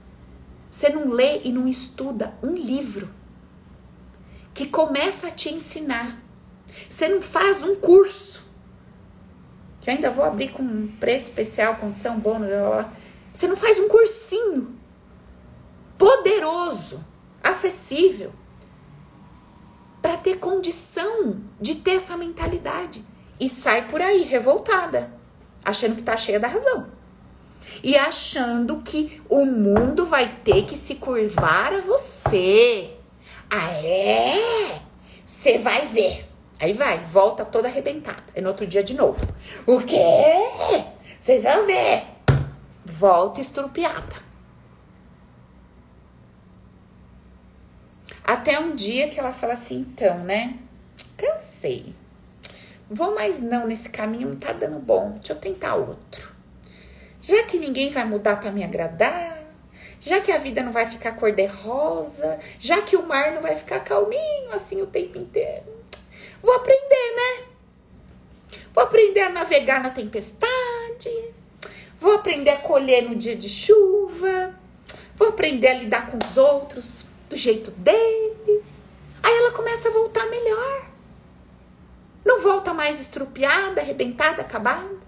Você não lê e não estuda um livro que começa a te ensinar. Você não faz um curso. Que ainda vou abrir com um preço especial, condição bônus. Você não faz um cursinho poderoso, acessível, para ter condição de ter essa mentalidade. E sai por aí revoltada achando que tá cheia da razão. E achando que o mundo vai ter que se curvar a você. Ah, é? Você vai ver. Aí vai, volta toda arrebentada. E no outro dia de novo. O quê? Vocês vão ver. Volta estrupiada. Até um dia que ela fala assim, então, né? Cansei. Vou mais não nesse caminho, não tá dando bom. Deixa eu tentar outro. Já que ninguém vai mudar para me agradar, já que a vida não vai ficar cor de rosa, já que o mar não vai ficar calminho assim o tempo inteiro. Vou aprender, né? Vou aprender a navegar na tempestade. Vou aprender a colher no dia de chuva. Vou aprender a lidar com os outros do jeito deles. Aí ela começa a voltar melhor. Não volta mais estrupiada, arrebentada, acabada.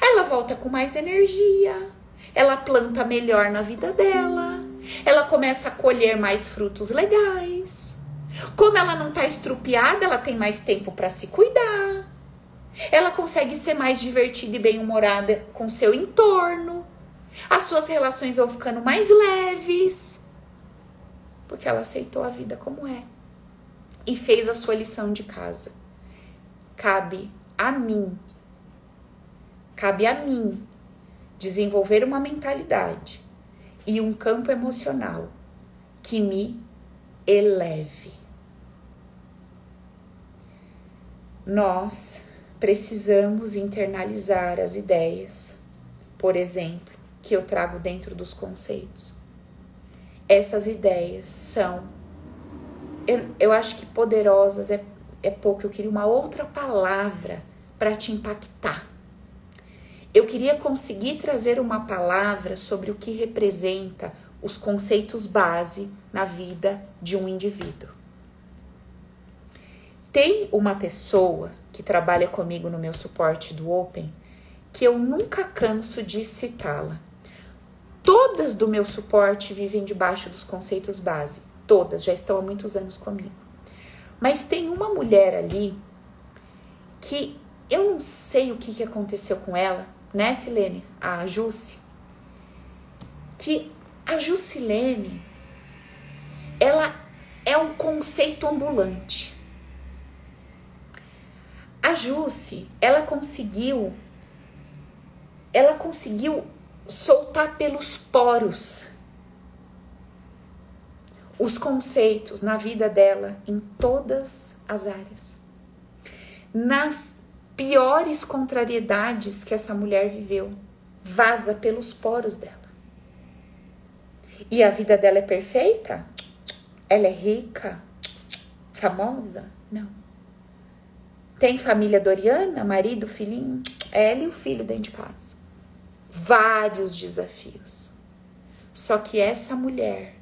Ela volta com mais energia, ela planta melhor na vida dela, ela começa a colher mais frutos legais. Como ela não está estrupiada, ela tem mais tempo para se cuidar. Ela consegue ser mais divertida e bem-humorada com seu entorno. As suas relações vão ficando mais leves. Porque ela aceitou a vida como é. E fez a sua lição de casa. Cabe a mim. Cabe a mim desenvolver uma mentalidade e um campo emocional que me eleve. Nós precisamos internalizar as ideias, por exemplo, que eu trago dentro dos conceitos. Essas ideias são, eu, eu acho que poderosas é, é pouco, eu queria uma outra palavra para te impactar. Eu queria conseguir trazer uma palavra sobre o que representa os conceitos base na vida de um indivíduo. Tem uma pessoa que trabalha comigo no meu suporte do Open que eu nunca canso de citá-la. Todas do meu suporte vivem debaixo dos conceitos base, todas já estão há muitos anos comigo. Mas tem uma mulher ali que eu não sei o que, aconteceu com ela, né, Silene? A Jusce. Que a Jusilene, ela é um conceito ambulante. A Jusce, ela conseguiu, ela conseguiu soltar pelos poros os conceitos na vida dela em todas as áreas. Nas piores contrariedades que essa mulher viveu, vaza pelos poros dela. E a vida dela é perfeita? Ela é rica? Famosa? Não. Tem família Doriana, marido, filhinho? Ela e o filho dentro de casa. Vários desafios. Só que essa mulher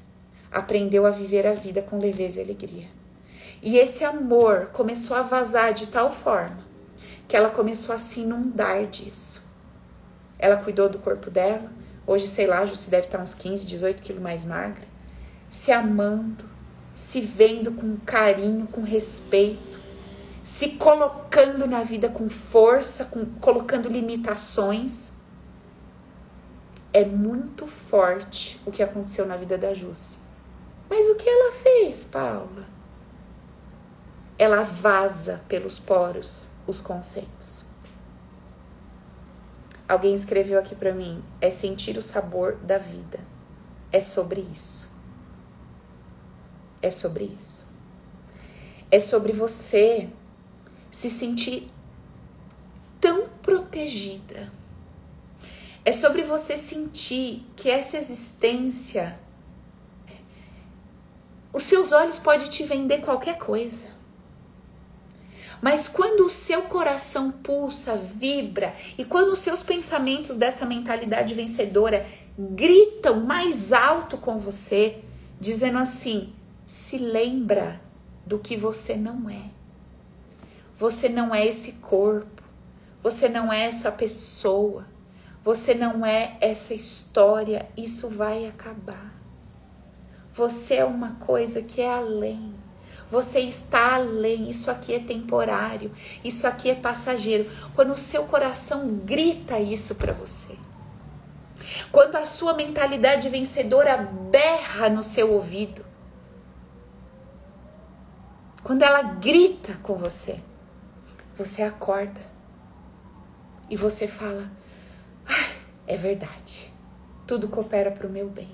aprendeu a viver a vida com leveza e alegria. E esse amor começou a vazar de tal forma que ela começou a se inundar disso. Ela cuidou do corpo dela, hoje, sei lá, se deve estar uns 15, 18 quilos mais magra, se amando, se vendo com carinho, com respeito, se colocando na vida com força, com, colocando limitações. É muito forte o que aconteceu na vida da Jússia. Mas o que ela fez, Paula? Ela vaza pelos poros os conceitos. Alguém escreveu aqui para mim: é sentir o sabor da vida. É sobre isso. É sobre isso. É sobre você se sentir tão protegida. É sobre você sentir que essa existência os seus olhos podem te vender qualquer coisa. Mas quando o seu coração pulsa, vibra, e quando os seus pensamentos dessa mentalidade vencedora gritam mais alto com você, dizendo assim: se lembra do que você não é. Você não é esse corpo, você não é essa pessoa, você não é essa história, isso vai acabar. Você é uma coisa que é além. Você está além, isso aqui é temporário, isso aqui é passageiro. Quando o seu coração grita isso para você. Quando a sua mentalidade vencedora berra no seu ouvido. Quando ela grita com você, você acorda e você fala: ah, é verdade, tudo coopera para o meu bem.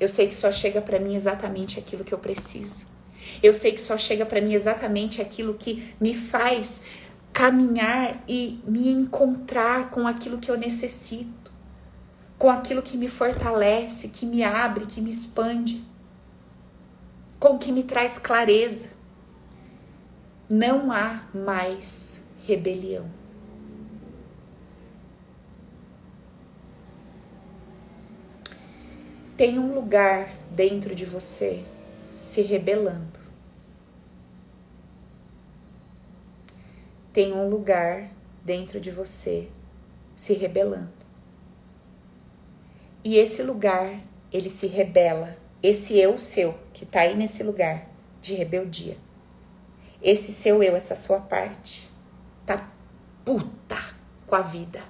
Eu sei que só chega para mim exatamente aquilo que eu preciso. Eu sei que só chega para mim exatamente aquilo que me faz caminhar e me encontrar com aquilo que eu necessito, com aquilo que me fortalece, que me abre, que me expande, com o que me traz clareza. Não há mais rebelião. Tem um lugar dentro de você se rebelando. Tem um lugar dentro de você se rebelando. E esse lugar, ele se rebela. Esse eu seu que tá aí nesse lugar de rebeldia. Esse seu eu, essa sua parte, tá puta com a vida,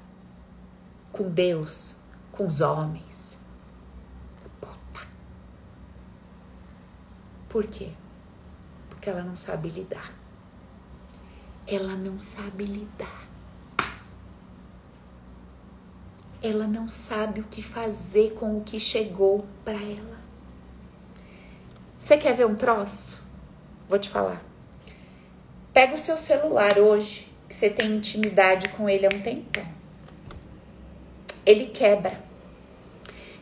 com Deus, com os homens. Puta. Por quê? Porque ela não sabe lidar. Ela não sabe lidar. Ela não sabe o que fazer com o que chegou para ela. Você quer ver um troço? Vou te falar. Pega o seu celular hoje, que você tem intimidade com ele há um tempão. Ele quebra.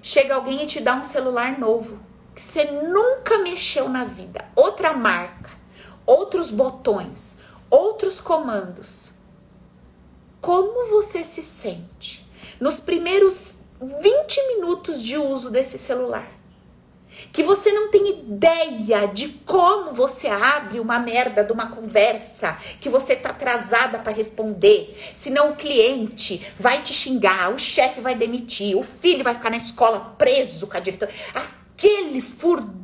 Chega alguém e te dá um celular novo, que você nunca mexeu na vida. Outra marca, outros botões, outros comandos. Como você se sente nos primeiros 20 minutos de uso desse celular? que você não tem ideia de como você abre uma merda de uma conversa que você tá atrasada para responder. Senão o cliente vai te xingar, o chefe vai demitir, o filho vai ficar na escola preso com a diretora. Aquele furdunço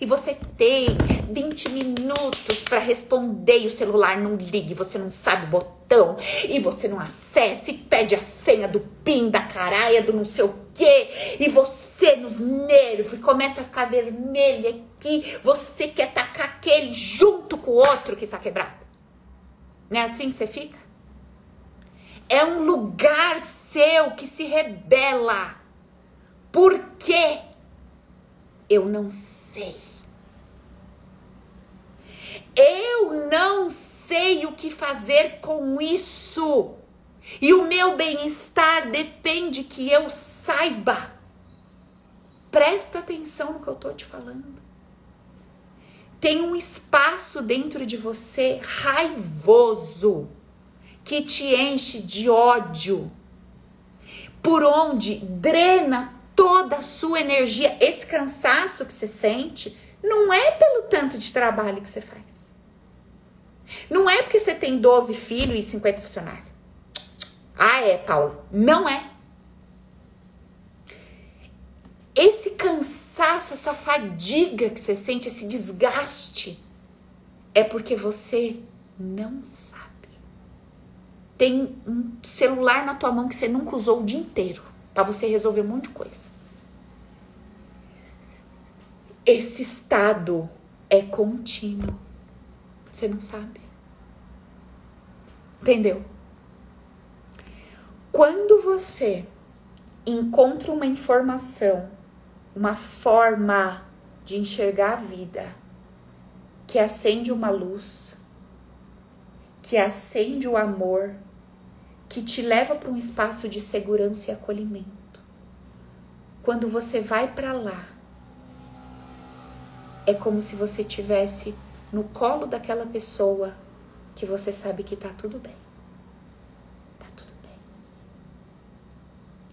e você tem 20 minutos para responder e o celular não liga, você não sabe o botão e você não acessa e pede a senha do PIN da caraia do não sei o quê e você nos nervos começa a ficar vermelha aqui, você quer tacar aquele junto com o outro que tá quebrado. Não é assim que você fica? É um lugar seu que se rebela. Por quê? Eu não sei. Eu não sei o que fazer com isso. E o meu bem-estar depende que eu saiba. Presta atenção no que eu tô te falando. Tem um espaço dentro de você raivoso que te enche de ódio, por onde drena toda a sua energia. Esse cansaço que você sente não é pelo tanto de trabalho que você faz. Não é porque você tem 12 filhos e 50 funcionários. Ah, é, Paulo. Não é. Esse cansaço, essa fadiga que você sente, esse desgaste, é porque você não sabe. Tem um celular na tua mão que você nunca usou o dia inteiro para você resolver um monte de coisa. Esse estado é contínuo. Você não sabe. Entendeu? Quando você encontra uma informação, uma forma de enxergar a vida que acende uma luz, que acende o amor, que te leva para um espaço de segurança e acolhimento. Quando você vai para lá, é como se você tivesse no colo daquela pessoa que você sabe que tá tudo bem. Tá tudo bem.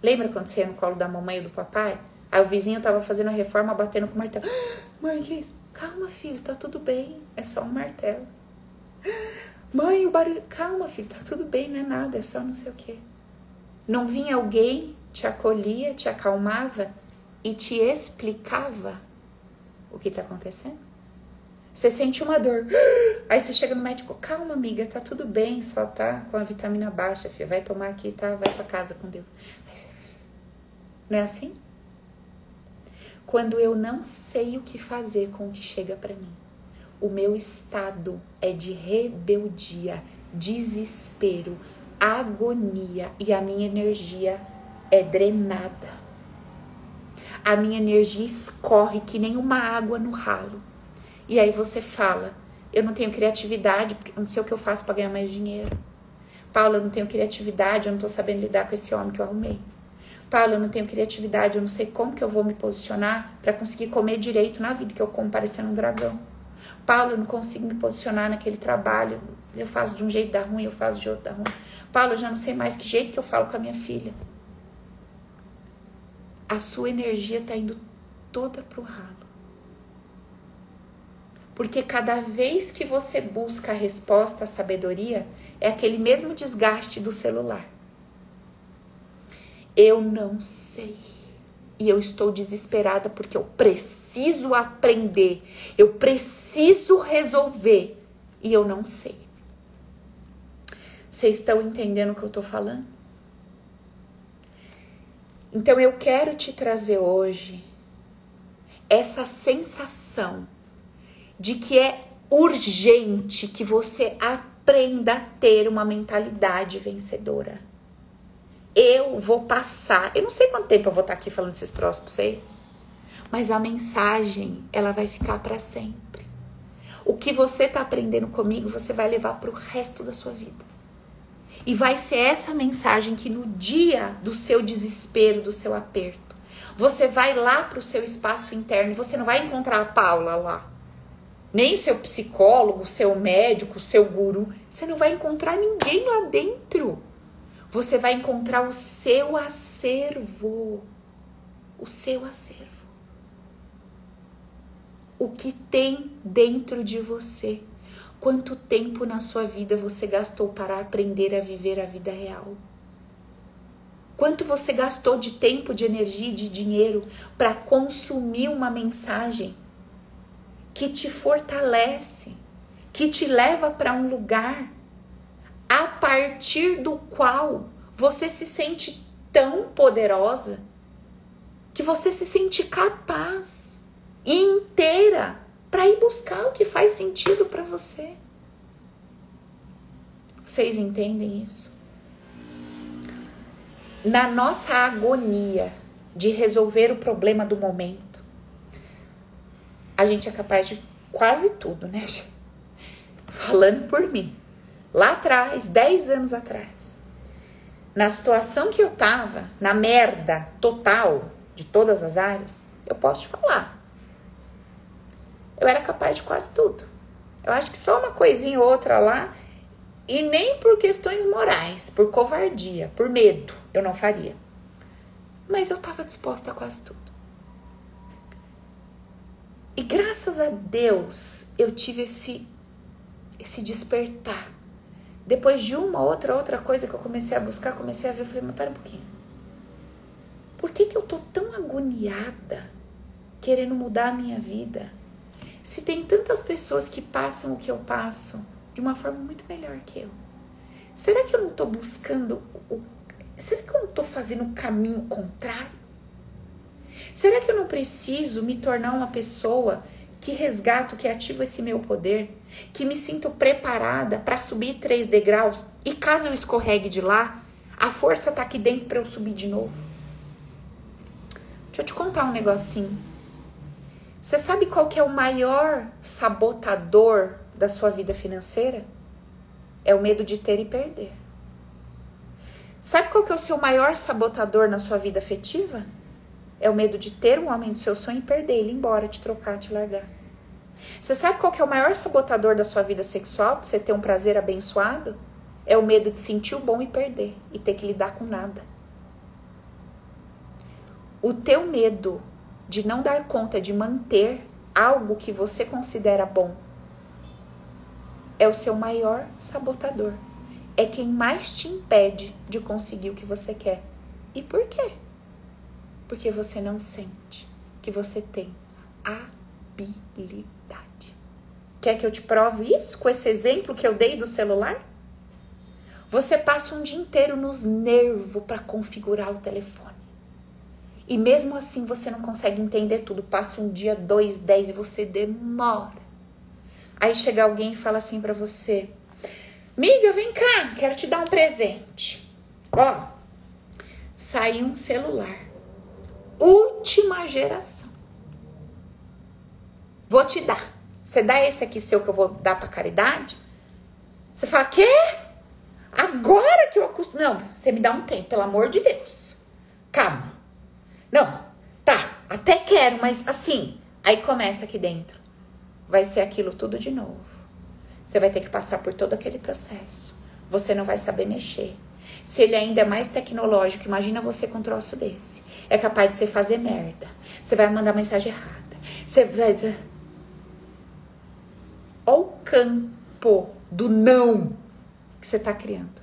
Lembra quando você ia no colo da mamãe ou do papai? Aí o vizinho tava fazendo a reforma, batendo com o martelo. Mãe, que isso? Calma, filho, tá tudo bem. É só um martelo. Mãe, o barulho. Calma, filho, tá tudo bem, não é nada, é só não sei o quê. Não vinha alguém, te acolhia, te acalmava e te explicava o que tá acontecendo? Você sente uma dor. Aí você chega no médico, calma, amiga, tá tudo bem, só tá com a vitamina baixa, filha. Vai tomar aqui, tá? Vai pra casa com Deus. Não é assim? Quando eu não sei o que fazer com o que chega para mim o meu estado é de rebeldia, desespero, agonia e a minha energia é drenada. A minha energia escorre que nem uma água no ralo. E aí você fala: eu não tenho criatividade, não sei o que eu faço para ganhar mais dinheiro. Paulo, eu não tenho criatividade, eu não tô sabendo lidar com esse homem que eu arrumei. Paulo, eu não tenho criatividade, eu não sei como que eu vou me posicionar para conseguir comer direito na vida, que eu como parecendo um dragão. Paulo, eu não consigo me posicionar naquele trabalho. Eu faço de um jeito da ruim, eu faço de outro da ruim. Paulo, eu já não sei mais que jeito que eu falo com a minha filha. A sua energia está indo toda pro ralo. Porque cada vez que você busca a resposta, a sabedoria, é aquele mesmo desgaste do celular. Eu não sei. E eu estou desesperada porque eu preciso aprender, eu preciso resolver e eu não sei. Vocês estão entendendo o que eu estou falando? Então eu quero te trazer hoje essa sensação de que é urgente que você aprenda a ter uma mentalidade vencedora. Eu vou passar, eu não sei quanto tempo eu vou estar aqui falando esses troços para vocês, mas a mensagem, ela vai ficar para sempre. O que você está aprendendo comigo, você vai levar para o resto da sua vida. E vai ser essa mensagem que no dia do seu desespero, do seu aperto, você vai lá para o seu espaço interno e você não vai encontrar a Paula lá nem seu psicólogo, seu médico, seu guru. Você não vai encontrar ninguém lá dentro. Você vai encontrar o seu acervo. O seu acervo. O que tem dentro de você. Quanto tempo na sua vida você gastou para aprender a viver a vida real? Quanto você gastou de tempo, de energia e de dinheiro para consumir uma mensagem que te fortalece, que te leva para um lugar a partir do qual você se sente tão poderosa que você se sente capaz e inteira para ir buscar o que faz sentido para você. Vocês entendem isso? Na nossa agonia de resolver o problema do momento, a gente é capaz de quase tudo, né? Falando por mim. Lá atrás, 10 anos atrás, na situação que eu tava, na merda total de todas as áreas, eu posso te falar. Eu era capaz de quase tudo. Eu acho que só uma coisinha ou outra lá, e nem por questões morais, por covardia, por medo, eu não faria. Mas eu tava disposta a quase tudo. E graças a Deus eu tive esse esse despertar. Depois de uma outra outra coisa que eu comecei a buscar, comecei a ver, eu falei, mas pera um pouquinho. Por que, que eu tô tão agoniada querendo mudar a minha vida? Se tem tantas pessoas que passam o que eu passo de uma forma muito melhor que eu. Será que eu não tô buscando o será que eu não tô fazendo o caminho contrário? Será que eu não preciso me tornar uma pessoa que resgato, que ativo esse meu poder, que me sinto preparada para subir três degraus e caso eu escorregue de lá, a força tá aqui dentro para eu subir de novo? Deixa eu te contar um negocinho. Você sabe qual que é o maior sabotador da sua vida financeira? É o medo de ter e perder. Sabe qual que é o seu maior sabotador na sua vida afetiva? É o medo de ter um homem do seu sonho e perder ele embora, te trocar, te largar. Você sabe qual que é o maior sabotador da sua vida sexual para você ter um prazer abençoado? É o medo de sentir o bom e perder e ter que lidar com nada. O teu medo de não dar conta de manter algo que você considera bom é o seu maior sabotador. É quem mais te impede de conseguir o que você quer. E por quê? Porque você não sente que você tem habilidade. Quer que eu te prove isso com esse exemplo que eu dei do celular? Você passa um dia inteiro nos nervos para configurar o telefone. E mesmo assim você não consegue entender tudo. Passa um dia, dois, dez e você demora. Aí chega alguém e fala assim para você: Miga, vem cá, quero te dar um presente. Ó, saiu um celular última geração. Vou te dar. Você dá esse aqui seu que eu vou dar para caridade? Você fala, quê? Agora que eu acostumo. Não, você me dá um tempo, pelo amor de Deus. Calma. Não, tá, até quero, mas assim. Aí começa aqui dentro. Vai ser aquilo tudo de novo. Você vai ter que passar por todo aquele processo. Você não vai saber mexer. Se ele ainda é mais tecnológico, imagina você com um troço desse. É capaz de você fazer merda. Você vai mandar mensagem errada. Você vai. Olha o campo do não que você está criando.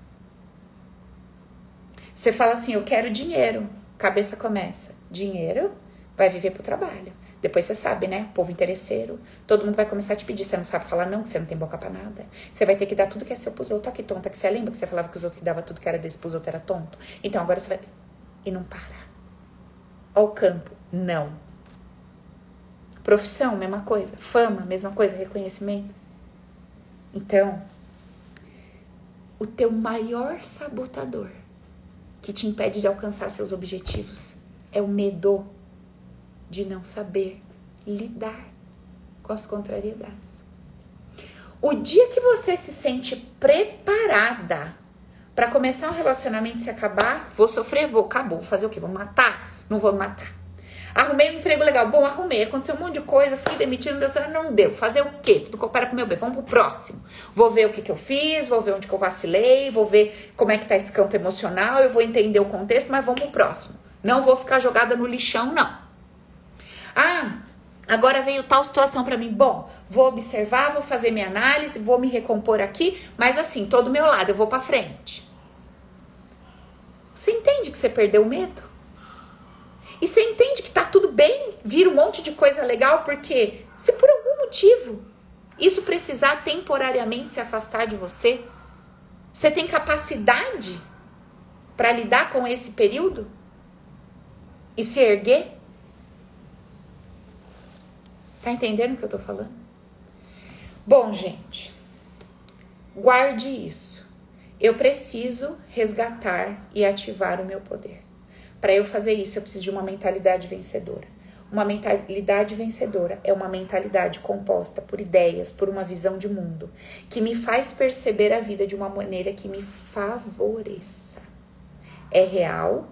Você fala assim, eu quero dinheiro. Cabeça começa. Dinheiro vai viver pro trabalho. Depois você sabe, né? Povo interesseiro. Todo mundo vai começar a te pedir. Você não sabe falar não, que você não tem boca pra nada. Você vai ter que dar tudo que é seu pros outros. que tonta que você lembra que você falava que os outros que dava tudo que era desse pros outros era tonto? Então agora você vai. E não para. Ao campo. Não. Profissão, mesma coisa. Fama, mesma coisa. Reconhecimento. Então, o teu maior sabotador que te impede de alcançar seus objetivos é o medo de não saber lidar com as contrariedades. O dia que você se sente preparada para começar um relacionamento e se acabar, vou sofrer, vou, acabou, vou fazer o quê? Vou matar? Não vou matar. Arrumei um emprego legal. Bom, arrumei. Aconteceu um monte de coisa. Fui demitido, não deu certo. Não deu. Fazer o quê? Tudo coopera com o meu bem. Vamos pro próximo. Vou ver o que, que eu fiz, vou ver onde que eu vacilei, vou ver como é que tá esse campo emocional, eu vou entender o contexto, mas vamos pro próximo. Não vou ficar jogada no lixão, não. Ah, agora veio tal situação para mim. Bom, vou observar, vou fazer minha análise, vou me recompor aqui, mas assim, todo meu lado, eu vou para frente. Você entende que você perdeu o medo? E você entende que tá tudo bem, vira um monte de coisa legal, porque se por algum motivo isso precisar temporariamente se afastar de você, você tem capacidade para lidar com esse período e se erguer? Tá entendendo o que eu tô falando? Bom, gente, guarde isso. Eu preciso resgatar e ativar o meu poder. Para eu fazer isso, eu preciso de uma mentalidade vencedora. Uma mentalidade vencedora é uma mentalidade composta por ideias, por uma visão de mundo, que me faz perceber a vida de uma maneira que me favoreça. É real,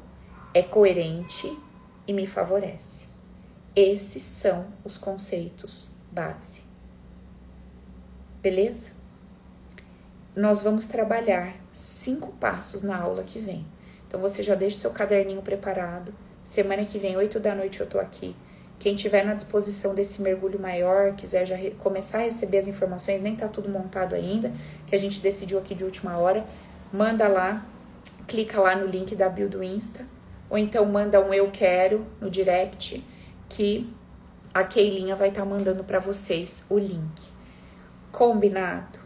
é coerente e me favorece. Esses são os conceitos base. Beleza? Nós vamos trabalhar cinco passos na aula que vem. Então você já deixa o seu caderninho preparado. Semana que vem, 8 da noite, eu tô aqui. Quem tiver na disposição desse mergulho maior, quiser já começar a receber as informações, nem tá tudo montado ainda, que a gente decidiu aqui de última hora, manda lá, clica lá no link da bio do Insta, ou então manda um eu quero no direct que a Keilinha vai estar tá mandando para vocês o link. Combinado?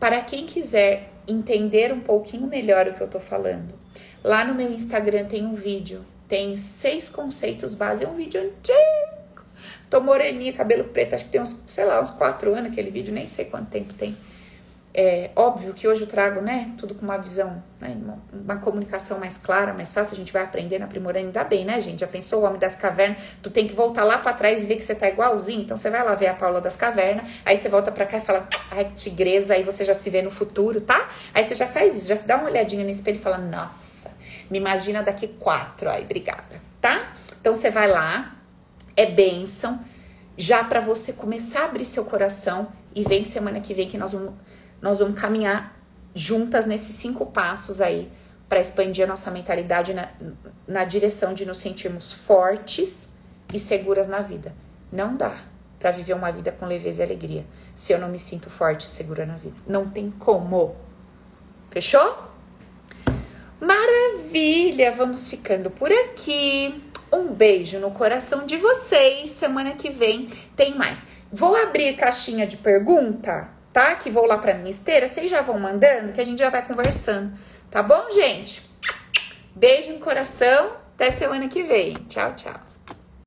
Para quem quiser entender um pouquinho melhor o que eu tô falando, lá no meu Instagram tem um vídeo, tem seis conceitos base, é um vídeo antigo. Tô moreninha, cabelo preto, acho que tem uns, sei lá, uns quatro anos aquele vídeo, nem sei quanto tempo tem. É óbvio que hoje eu trago, né, tudo com uma visão, né, uma, comunicação mais clara, mais fácil, a gente vai aprendendo, aprimorando, ainda bem, né, gente? Já pensou o Homem das Cavernas? Tu tem que voltar lá para trás e ver que você tá igualzinho, então você vai lá ver a Paula das Cavernas, aí você volta para cá e fala, ai, tigresa, aí você já se vê no futuro, tá? Aí você já faz isso, já se dá uma olhadinha no espelho e fala, nossa, me imagina daqui quatro, ai, obrigada, tá? Então você vai lá, é bênção, já para você começar a abrir seu coração e vem semana que vem que nós vamos nós vamos caminhar juntas nesses cinco passos aí para expandir a nossa mentalidade na, na direção de nos sentirmos fortes e seguras na vida. Não dá para viver uma vida com leveza e alegria se eu não me sinto forte e segura na vida. Não tem como. Fechou? Maravilha! Vamos ficando por aqui. Um beijo no coração de vocês. Semana que vem tem mais. Vou abrir caixinha de pergunta tá? Que vou lá pra minha esteira, vocês já vão mandando, que a gente já vai conversando. Tá bom, gente? Beijo no coração. Até semana que vem. Tchau, tchau.